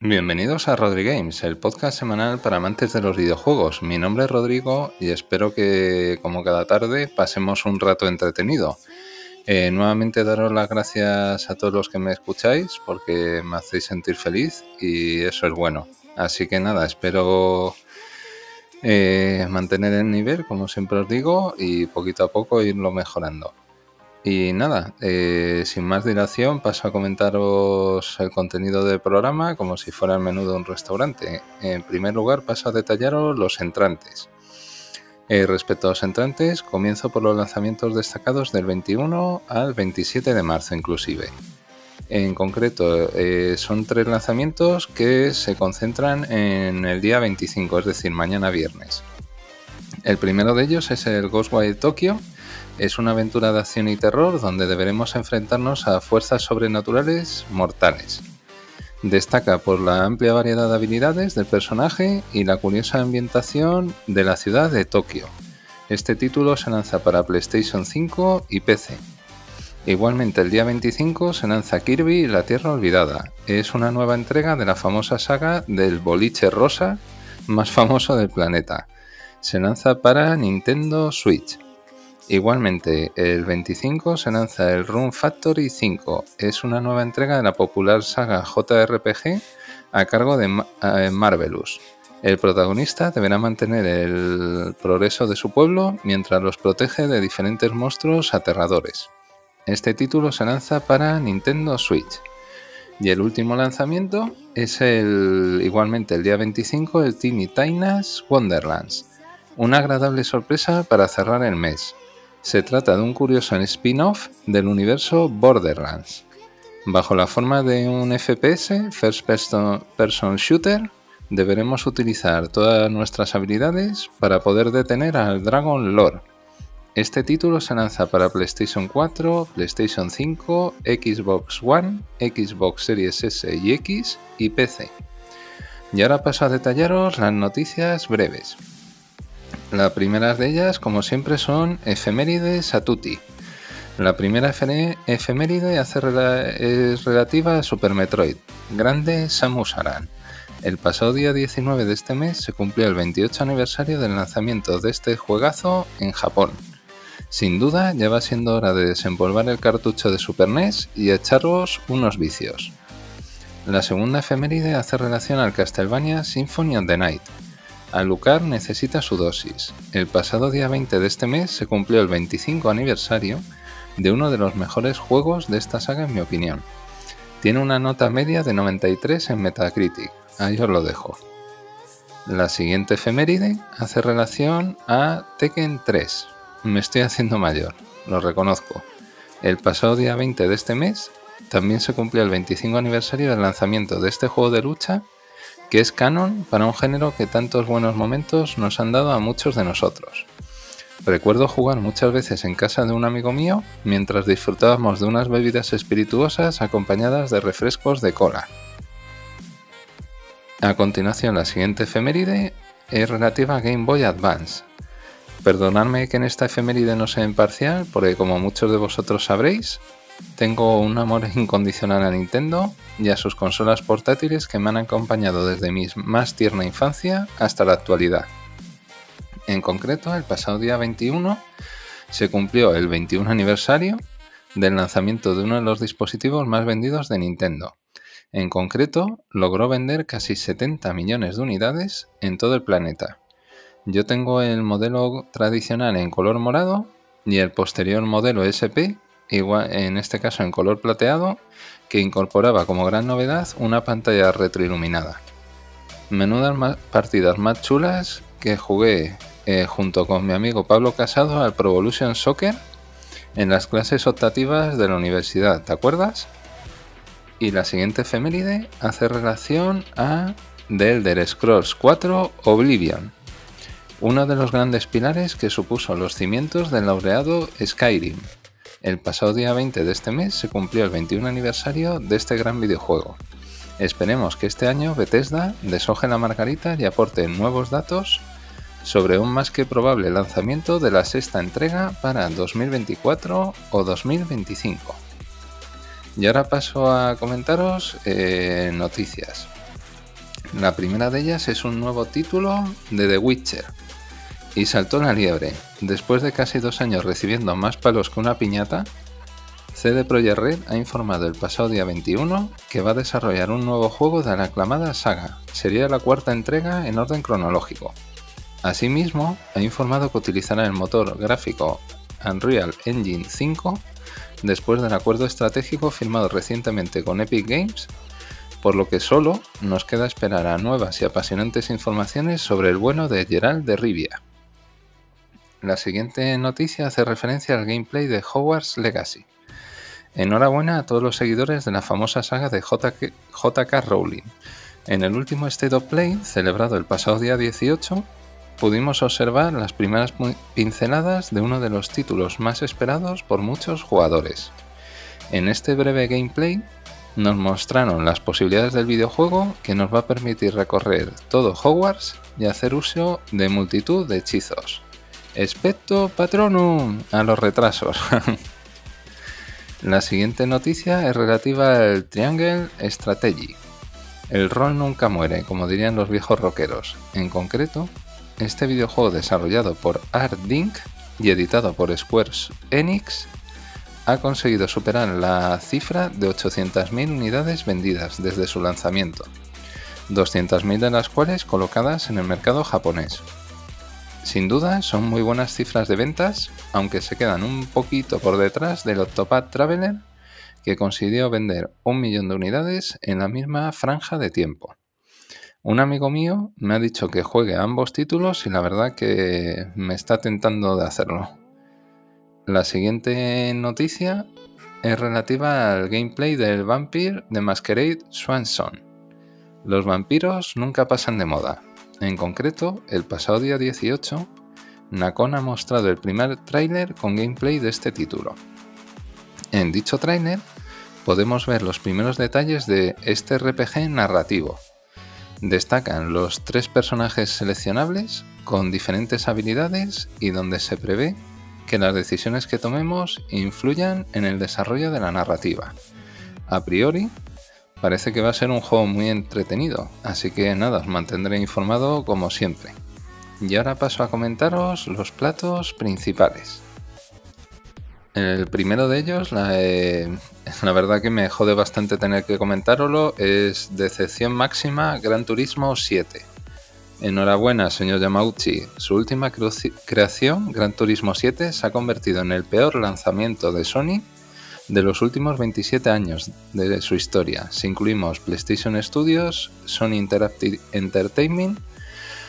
Bienvenidos a Rodri Games, el podcast semanal para amantes de los videojuegos. Mi nombre es Rodrigo y espero que, como cada tarde, pasemos un rato entretenido. Eh, nuevamente daros las gracias a todos los que me escucháis porque me hacéis sentir feliz y eso es bueno. Así que nada, espero eh, mantener el nivel, como siempre os digo, y poquito a poco irlo mejorando. Y nada, eh, sin más dilación paso a comentaros el contenido del programa como si fuera el menú de un restaurante. En primer lugar paso a detallaros los entrantes. Eh, respecto a los entrantes, comienzo por los lanzamientos destacados del 21 al 27 de marzo inclusive. En concreto, eh, son tres lanzamientos que se concentran en el día 25, es decir, mañana viernes. El primero de ellos es el Ghostwire Tokyo, es una aventura de acción y terror donde deberemos enfrentarnos a fuerzas sobrenaturales mortales. Destaca por la amplia variedad de habilidades del personaje y la curiosa ambientación de la ciudad de Tokio. Este título se lanza para PlayStation 5 y PC. Igualmente el día 25 se lanza Kirby La Tierra Olvidada. Es una nueva entrega de la famosa saga del boliche rosa más famoso del planeta. Se lanza para Nintendo Switch. Igualmente, el 25 se lanza el Rune Factory 5. Es una nueva entrega de la popular saga JRPG a cargo de eh, Marvelous. El protagonista deberá mantener el progreso de su pueblo mientras los protege de diferentes monstruos aterradores. Este título se lanza para Nintendo Switch. Y el último lanzamiento es el igualmente el día 25 el Teeny Tina's Wonderlands. Una agradable sorpresa para cerrar el mes. Se trata de un curioso spin-off del universo Borderlands. Bajo la forma de un FPS, First Person Shooter, deberemos utilizar todas nuestras habilidades para poder detener al Dragon Lord. Este título se lanza para PlayStation 4, PlayStation 5, Xbox One, Xbox Series S y X y PC. Y ahora paso a detallaros las noticias breves. Las primeras de ellas, como siempre, son efemérides a. La primera efeméride es relativa a Super Metroid, grande Samus Aran. El pasado día 19 de este mes se cumplió el 28 aniversario del lanzamiento de este juegazo en Japón. Sin duda, ya va siendo hora de desempolvar el cartucho de Super NES y echaros unos vicios. La segunda efeméride hace relación al Castlevania Symphony of the Night, Alucard necesita su dosis. El pasado día 20 de este mes se cumplió el 25 aniversario de uno de los mejores juegos de esta saga en mi opinión. Tiene una nota media de 93 en Metacritic, ahí os lo dejo. La siguiente efeméride hace relación a Tekken 3. Me estoy haciendo mayor, lo reconozco. El pasado día 20 de este mes también se cumplió el 25 aniversario del lanzamiento de este juego de lucha que es canon para un género que tantos buenos momentos nos han dado a muchos de nosotros. Recuerdo jugar muchas veces en casa de un amigo mío mientras disfrutábamos de unas bebidas espirituosas acompañadas de refrescos de cola. A continuación, la siguiente efeméride es relativa a Game Boy Advance. Perdonadme que en esta efeméride no sea imparcial, porque como muchos de vosotros sabréis, tengo un amor incondicional a Nintendo y a sus consolas portátiles que me han acompañado desde mi más tierna infancia hasta la actualidad. En concreto, el pasado día 21 se cumplió el 21 aniversario del lanzamiento de uno de los dispositivos más vendidos de Nintendo. En concreto, logró vender casi 70 millones de unidades en todo el planeta. Yo tengo el modelo tradicional en color morado y el posterior modelo SP igual, en este caso en color plateado, que incorporaba como gran novedad una pantalla retroiluminada. Menudas partidas más chulas que jugué eh, junto con mi amigo Pablo Casado al Pro Evolution Soccer en las clases optativas de la universidad, ¿te acuerdas? Y la siguiente efeméride hace relación a The Elder Scrolls 4 Oblivion, uno de los grandes pilares que supuso los cimientos del laureado Skyrim, el pasado día 20 de este mes se cumplió el 21 aniversario de este gran videojuego. Esperemos que este año Bethesda deshoje la margarita y aporte nuevos datos sobre un más que probable lanzamiento de la sexta entrega para 2024 o 2025. Y ahora paso a comentaros eh, noticias. La primera de ellas es un nuevo título de The Witcher. Y saltó la liebre. Después de casi dos años recibiendo más palos que una piñata, CD Projekt Red ha informado el pasado día 21 que va a desarrollar un nuevo juego de la aclamada saga. Sería la cuarta entrega en orden cronológico. Asimismo, ha informado que utilizará el motor gráfico Unreal Engine 5 después del acuerdo estratégico firmado recientemente con Epic Games, por lo que solo nos queda esperar a nuevas y apasionantes informaciones sobre el bueno de Gerald de Rivia. La siguiente noticia hace referencia al gameplay de Hogwarts Legacy. Enhorabuena a todos los seguidores de la famosa saga de JK, Rowling. En el último State of Play, celebrado el pasado día 18, pudimos observar las primeras pinceladas de uno de los títulos más esperados por muchos jugadores. En este breve gameplay nos mostraron las posibilidades del videojuego que nos va a permitir recorrer todo Hogwarts y hacer uso de multitud de hechizos. Especto Patronum a los retrasos. La siguiente noticia es relativa al Triangle Strategy. El rol nunca muere, como dirían los viejos rockeros. En concreto, este videojuego desarrollado por Art Dink y editado por Square Enix ha conseguido superar la cifra de 800.000 unidades vendidas desde su lanzamiento, 200.000 de las cuales colocadas en el mercado japonés. Sin duda son muy buenas cifras de ventas, aunque se quedan un poquito por detrás del Octopath Traveler, que consiguió vender un millón de unidades en la misma franja de tiempo. Un amigo mío me ha dicho que juegue ambos títulos y la verdad que me está tentando de hacerlo. La siguiente noticia es relativa al gameplay del Vampire de Masquerade Swanson. Los vampiros nunca pasan de moda, en concreto, el pasado día 18, Nacon ha mostrado el primer tráiler con gameplay de este título. En dicho tráiler podemos ver los primeros detalles de este RPG narrativo. Destacan los tres personajes seleccionables con diferentes habilidades y donde se prevé que las decisiones que tomemos influyan en el desarrollo de la narrativa. A priori, Parece que va a ser un juego muy entretenido, así que nada, os mantendré informado como siempre. Y ahora paso a comentaros los platos principales. El primero de ellos, la, eh, verdad que me jode bastante tener que comentároslo, es Decepción Máxima Gran Turismo 7. Enhorabuena, señor Yamauchi. Su última creación, Gran Turismo 7, se ha convertido en el peor lanzamiento de Sony de los últimos 27 años de su historia, si incluimos PlayStation Studios, Sony Interactive Entertainment,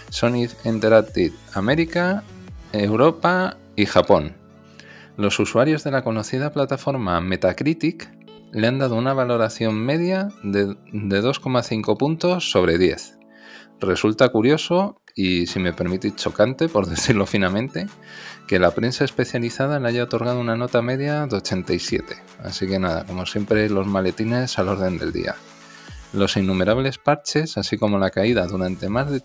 Sony Interactive América, Europa y Japón. Los usuarios de la conocida plataforma Metacritic le han dado una valoración media de, de 2,5 puntos sobre 10. Resulta curioso y, si me permitís, chocante, por decirlo finamente, que la prensa especializada le haya otorgado una nota media de 87. Así que nada, como siempre, los maletines al orden del día. Los innumerables parches, así como la caída durante más de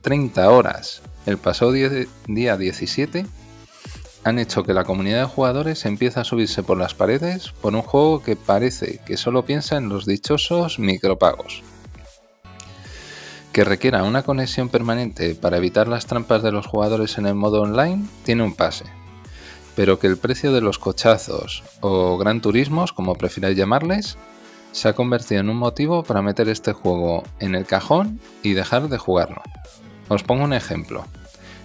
30 horas el pasado día 17, han hecho que la comunidad de jugadores empiece a subirse por las paredes por un juego que parece que solo piensa en los dichosos micropagos que requiera una conexión permanente para evitar las trampas de los jugadores en el modo online tiene un pase, pero que el precio de los cochazos o gran turismos, como prefiráis llamarles, se ha convertido en un motivo para meter este juego en el cajón y dejar de jugarlo. Os pongo un ejemplo.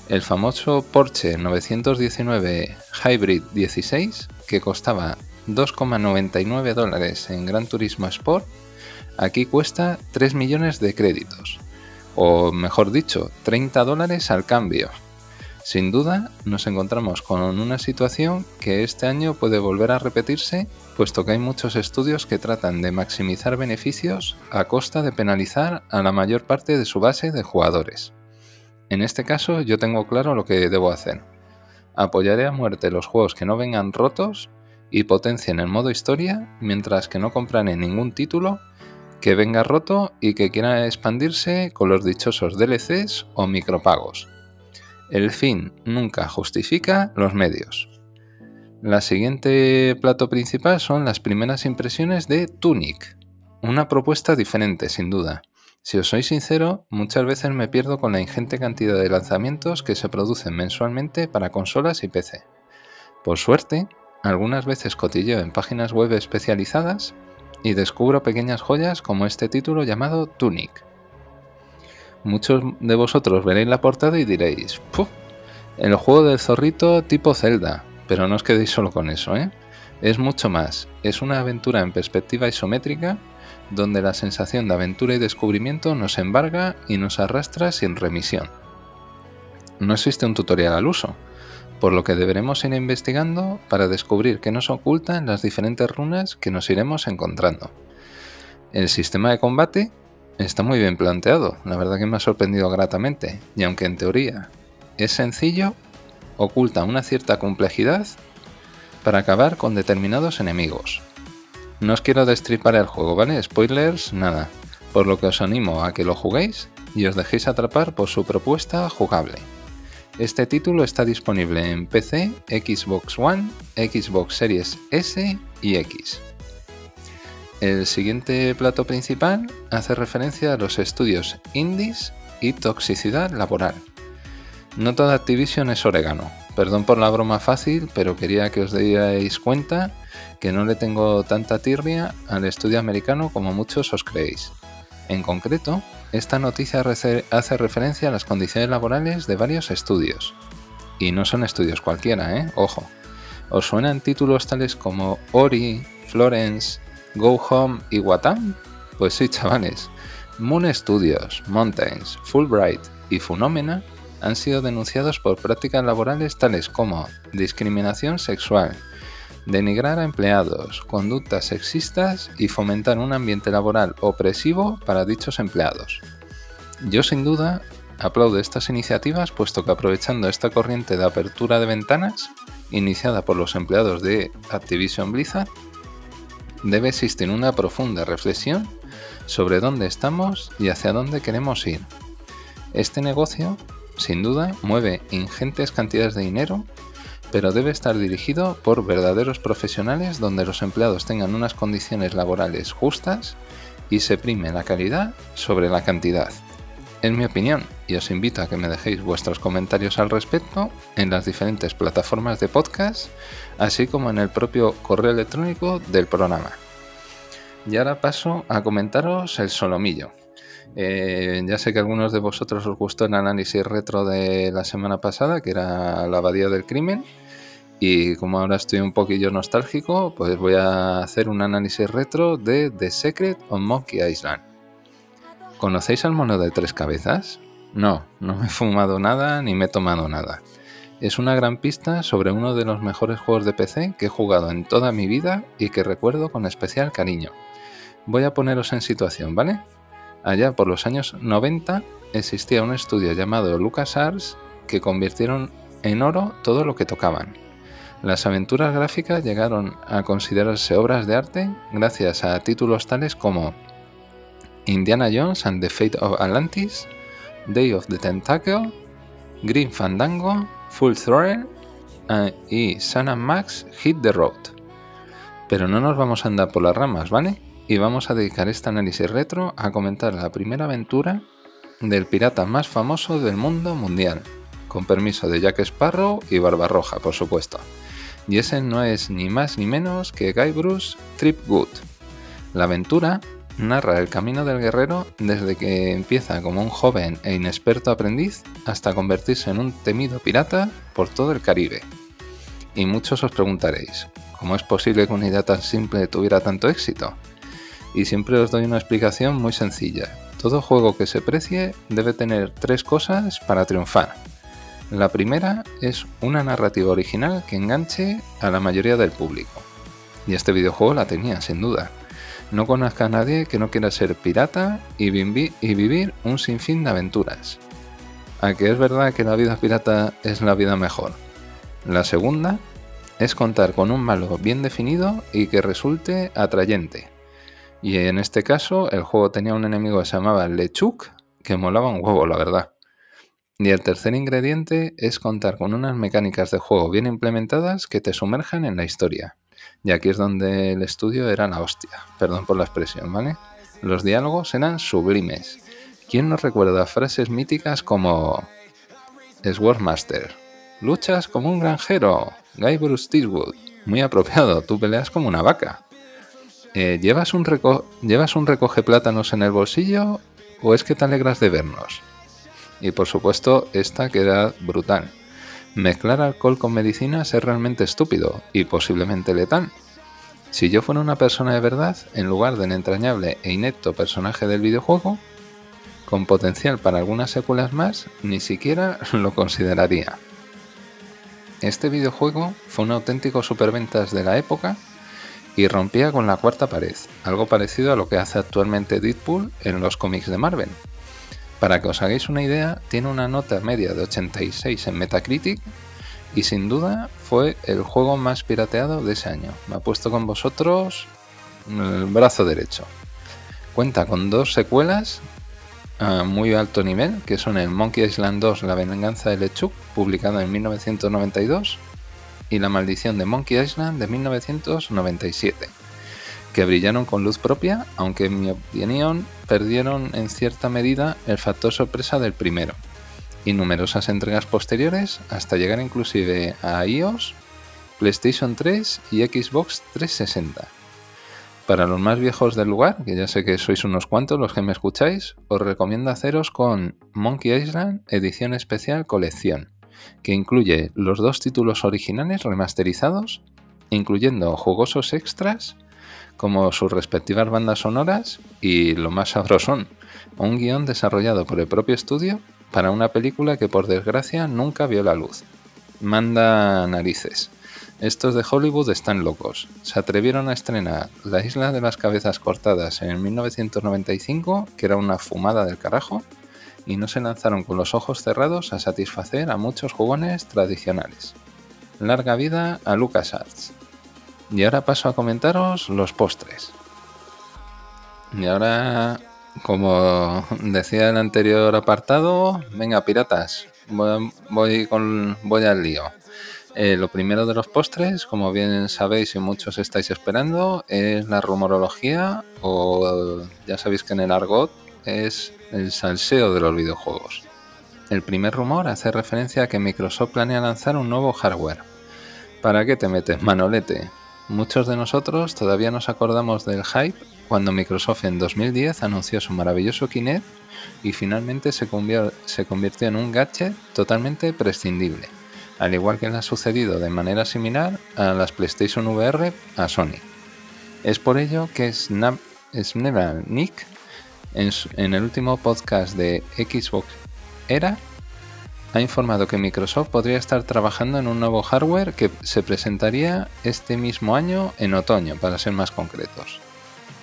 El famoso Porsche 919 Hybrid 16, que costaba 2,99 dólares en Gran Turismo Sport, aquí cuesta 3 millones de créditos o mejor dicho, 30 dólares al cambio. Sin duda, nos encontramos con una situación que este año puede volver a repetirse, puesto que hay muchos estudios que tratan de maximizar beneficios a costa de penalizar a la mayor parte de su base de jugadores. En este caso, yo tengo claro lo que debo hacer. Apoyaré a muerte los juegos que no vengan rotos y potencien el modo historia, mientras que no compraré ningún título que venga roto y que quiera expandirse con los dichosos DLCs o micropagos. El fin nunca justifica los medios. La siguiente plato principal son las primeras impresiones de Tunic, una propuesta diferente sin duda. Si os soy sincero, muchas veces me pierdo con la ingente cantidad de lanzamientos que se producen mensualmente para consolas y PC. Por suerte, algunas veces cotilleo en páginas web especializadas y descubro pequeñas joyas como este título llamado Tunic. Muchos de vosotros veréis la portada y diréis, ¡puf! El juego del zorrito tipo Zelda, pero no os quedéis solo con eso, ¿eh? Es mucho más, es una aventura en perspectiva isométrica donde la sensación de aventura y descubrimiento nos embarga y nos arrastra sin remisión. No existe un tutorial al uso, por lo que deberemos ir investigando para descubrir qué nos ocultan las diferentes runas que nos iremos encontrando. El sistema de combate está muy bien planteado, la verdad que me ha sorprendido gratamente, y aunque en teoría es sencillo, oculta una cierta complejidad para acabar con determinados enemigos. No os quiero destripar el juego, ¿vale? Spoilers, nada. Por lo que os animo a que lo juguéis y os dejéis atrapar por su propuesta jugable. Este título está disponible en PC, Xbox One, Xbox Series S y X. El siguiente plato principal hace referencia a los estudios indies y toxicidad laboral. No toda Activision es orégano. Perdón por la broma fácil, pero quería que os dierais cuenta que no le tengo tanta tirria al estudio americano como muchos os creéis. En concreto, esta noticia hace referencia a las condiciones laborales de varios estudios. Y no son estudios cualquiera, ¿eh? Ojo. ¿Os suenan títulos tales como Ori, Florence, Go Home y Watam? Pues sí, chavales. Moon Studios, Mountains, Fulbright y Funomena han sido denunciados por prácticas laborales tales como discriminación sexual, denigrar a empleados, conductas sexistas y fomentar un ambiente laboral opresivo para dichos empleados. Yo sin duda aplaudo estas iniciativas puesto que aprovechando esta corriente de apertura de ventanas, iniciada por los empleados de Activision Blizzard, debe existir una profunda reflexión sobre dónde estamos y hacia dónde queremos ir. Este negocio, sin duda, mueve ingentes cantidades de dinero pero debe estar dirigido por verdaderos profesionales donde los empleados tengan unas condiciones laborales justas y se prime la calidad sobre la cantidad. En mi opinión, y os invito a que me dejéis vuestros comentarios al respecto en las diferentes plataformas de podcast, así como en el propio correo electrónico del programa. Y ahora paso a comentaros el solomillo. Eh, ya sé que algunos de vosotros os gustó el análisis retro de la semana pasada, que era la abadía del crimen. Y como ahora estoy un poquillo nostálgico, pues voy a hacer un análisis retro de The Secret on Monkey Island. ¿Conocéis al mono de tres cabezas? No, no me he fumado nada ni me he tomado nada. Es una gran pista sobre uno de los mejores juegos de PC que he jugado en toda mi vida y que recuerdo con especial cariño. Voy a poneros en situación, ¿vale? Allá por los años 90 existía un estudio llamado LucasArts que convirtieron en oro todo lo que tocaban. Las aventuras gráficas llegaron a considerarse obras de arte gracias a títulos tales como Indiana Jones and the Fate of Atlantis, Day of the Tentacle, Green Fandango, Full Throttle eh, y Sam Max Hit the Road. Pero no nos vamos a andar por las ramas, ¿vale? Y vamos a dedicar este análisis retro a comentar la primera aventura del pirata más famoso del mundo mundial, con permiso de Jack Sparrow y Barbarroja, por supuesto. Y ese no es ni más ni menos que Guy Bruce Tripgood. La aventura narra el camino del guerrero desde que empieza como un joven e inexperto aprendiz hasta convertirse en un temido pirata por todo el Caribe. Y muchos os preguntaréis, ¿cómo es posible que una idea tan simple tuviera tanto éxito? Y siempre os doy una explicación muy sencilla. Todo juego que se precie debe tener tres cosas para triunfar. La primera es una narrativa original que enganche a la mayoría del público. Y este videojuego la tenía, sin duda. No conozca a nadie que no quiera ser pirata y, vivir un sinfín de aventuras. A que es verdad que la vida pirata es la vida mejor. La segunda es contar con un malo bien definido y que resulte atrayente. Y en este caso, el juego tenía un enemigo que se llamaba Lechuk, que molaba un huevo, la verdad. Y el tercer ingrediente es contar con unas mecánicas de juego bien implementadas que te sumerjan en la historia. Y aquí es donde el estudio era la hostia, perdón por la expresión, ¿vale? Los diálogos eran sublimes. ¿Quién nos recuerda frases míticas como Swordmaster? Luchas como un granjero. Guy Bruce. Muy apropiado, tú peleas como una vaca. Eh, ¿llevas, un ¿Llevas un recoge plátanos en el bolsillo o es que te alegras de vernos? Y por supuesto, esta queda brutal. Mezclar alcohol con medicinas es realmente estúpido y posiblemente letal. Si yo fuera una persona de verdad, en lugar del entrañable e inepto personaje del videojuego, con potencial para algunas secuelas más, ni siquiera lo consideraría. Este videojuego fue un auténtico superventas de la época y rompía con la cuarta pared, algo parecido a lo que hace actualmente Deadpool en los cómics de Marvel. Para que os hagáis una idea, tiene una nota media de 86 en Metacritic y sin duda fue el juego más pirateado de ese año. Me ha puesto con vosotros el brazo derecho. Cuenta con dos secuelas a muy alto nivel, que son el Monkey Island 2 La venganza de Lechuk, publicado en 1992, y La maldición de Monkey Island de 1997, que brillaron con luz propia, aunque en mi opinión perdieron en cierta medida el factor sorpresa del primero, y numerosas entregas posteriores hasta llegar inclusive a iOS, PlayStation 3 y Xbox 360 para los más viejos del lugar, que ya sé que sois unos cuantos los que me escucháis, os recomiendo haceros con Monkey Island Edición Especial Colección, que incluye los dos títulos originales remasterizados, incluyendo jugosos extras como sus respectivas bandas sonoras y lo más sabrosón, un guion desarrollado por el propio estudio para una película que por desgracia nunca vio la luz. Manda narices. Estos de Hollywood están locos. Se atrevieron a estrenar La Isla de las Cabezas Cortadas en 1995, que era una fumada del carajo, y no se lanzaron con los ojos cerrados a satisfacer a muchos jugones tradicionales. Larga vida a LucasArts. Y ahora paso a comentaros los postres. Y ahora, como decía el anterior apartado, venga piratas, voy, con, voy al lío. Eh, lo primero de los postres, como bien sabéis y muchos estáis esperando, es la rumorología o ya sabéis que en el argot es el salseo de los videojuegos. El primer rumor hace referencia a que Microsoft planea lanzar un nuevo hardware. ¿Para qué te metes, manolete? Muchos de nosotros todavía nos acordamos del hype cuando Microsoft en 2010 anunció su maravilloso Kinect y finalmente se convirtió en un gadget totalmente prescindible al igual que le ha sucedido de manera similar a las PlayStation VR a Sony. Es por ello que Snap, Nick, en, el último podcast de Xbox Era, ha informado que Microsoft podría estar trabajando en un nuevo hardware que se presentaría este mismo año en otoño, para ser más concretos.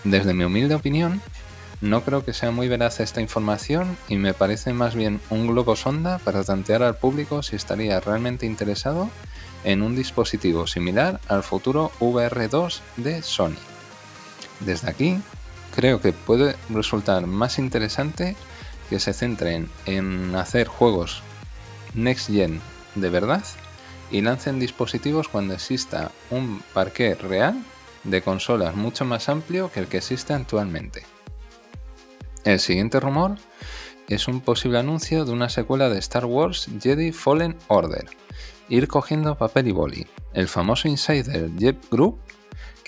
Desde mi humilde opinión, no creo que sea muy veraz esta información y me parece más bien un globo sonda para tantear al público si estaría realmente interesado en un dispositivo similar al futuro VR2 de Sony. Desde aquí, creo que puede resultar más interesante que se centren en hacer juegos next gen de verdad y lancen dispositivos cuando exista un parque real de consolas mucho más amplio que el que existe actualmente. El siguiente rumor es un posible anuncio de una secuela de Star Wars Jedi Fallen Order. Ir cogiendo papel y boli. El famoso insider Jeff Group,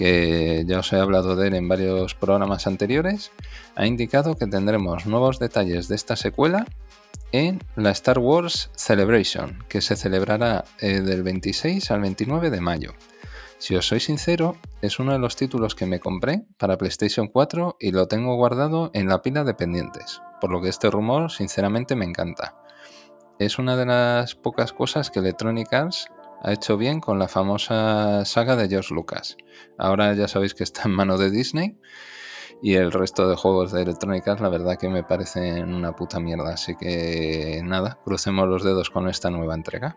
que ya os he hablado de él en varios programas anteriores, ha indicado que tendremos nuevos detalles de esta secuela en la Star Wars Celebration, que se celebrará eh, del 26 al 29 de mayo. Si os soy sincero, es uno de los títulos que me compré para PlayStation 4 y lo tengo guardado en la pila de pendientes, por lo que este rumor sinceramente me encanta. Es una de las pocas cosas que Electronic Arts ha hecho bien con la famosa saga de George Lucas. Ahora ya sabéis que está en manos de Disney y el resto de juegos de Electronic Arts la verdad que me parecen una puta mierda, así que nada, crucemos los dedos con esta nueva entrega.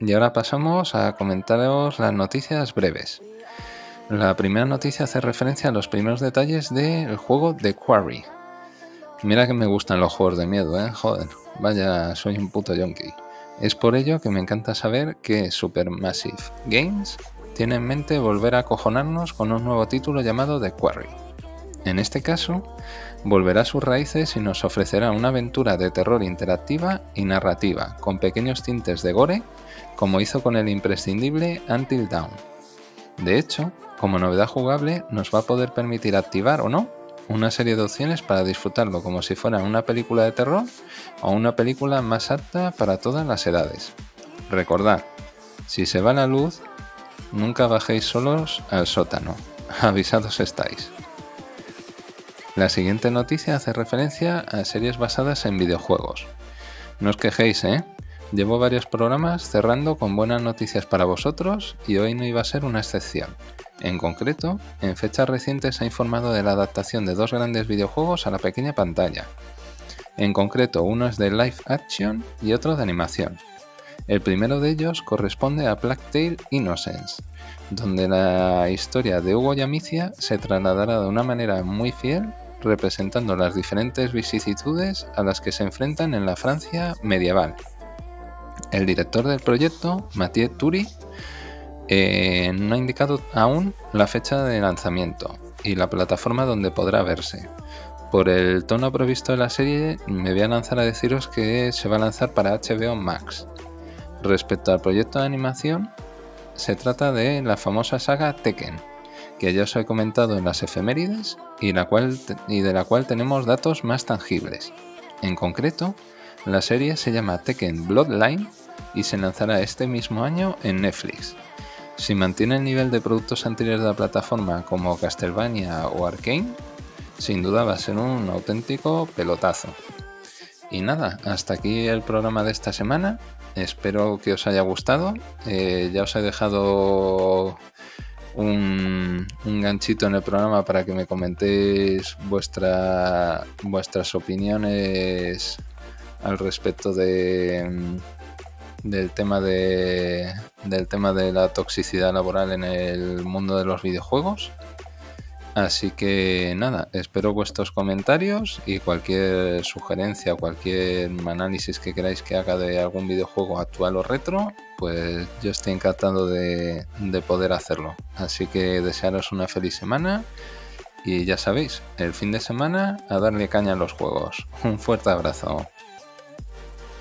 Y ahora pasamos a comentaros las noticias breves. La primera noticia hace referencia a los primeros detalles del juego The Quarry. Mira que me gustan los juegos de miedo, ¿eh? Joder, vaya, soy un puto yonki. Es por ello que me encanta saber que Supermassive Games tiene en mente volver a acojonarnos con un nuevo título llamado The Quarry. En este caso, volverá a sus raíces y nos ofrecerá una aventura de terror interactiva y narrativa, con pequeños tintes de gore, como hizo con el imprescindible Until Dawn. De hecho, como novedad jugable, nos va a poder permitir activar o no una serie de opciones para disfrutarlo como si fuera una película de terror o una película más apta para todas las edades. Recordad, si se va la luz, nunca bajéis solos al sótano. Avisados estáis. La siguiente noticia hace referencia a series basadas en videojuegos. No os quejéis, ¿eh? Llevo varios programas cerrando con buenas noticias para vosotros y hoy no iba a ser una excepción. En concreto, en fechas recientes se ha informado de la adaptación de dos grandes videojuegos a la pequeña pantalla. En concreto, uno es de live action y otro de animación. El primero de ellos corresponde a Black Innocence, donde la historia de Hugo y Amicia se trasladará de una manera muy fiel, representando las diferentes vicisitudes a las que se enfrentan en la Francia medieval. El director del proyecto, Mathieu Turi, eh, no ha indicado aún la fecha de lanzamiento y la plataforma donde podrá verse. Por el tono previsto de la serie, me voy a lanzar a deciros que se va a lanzar para HBO Max. Respecto al proyecto de animación, se trata de la famosa saga Tekken, que ya os he comentado en las efemérides y, y de la cual tenemos datos más tangibles. En concreto, la serie se llama Tekken Bloodline y se lanzará este mismo año en Netflix. Si mantiene el nivel de productos anteriores de la plataforma como Castlevania o Arkane, sin duda va a ser un auténtico pelotazo. Y nada, hasta aquí el programa de esta semana. Espero que os haya gustado. Eh, ya os he dejado un, ganchito en el programa para que me comentéis vuestra, vuestras opiniones al respecto de, del tema de del tema de la toxicidad laboral en el mundo de los videojuegos. Así que nada, espero vuestros comentarios y cualquier sugerencia, cualquier análisis que queráis que haga de algún videojuego actual o retro, pues yo estoy encantado de, de poder hacerlo. Así que desearos una feliz semana y ya sabéis, el fin de semana a darle caña a los juegos. Un fuerte abrazo.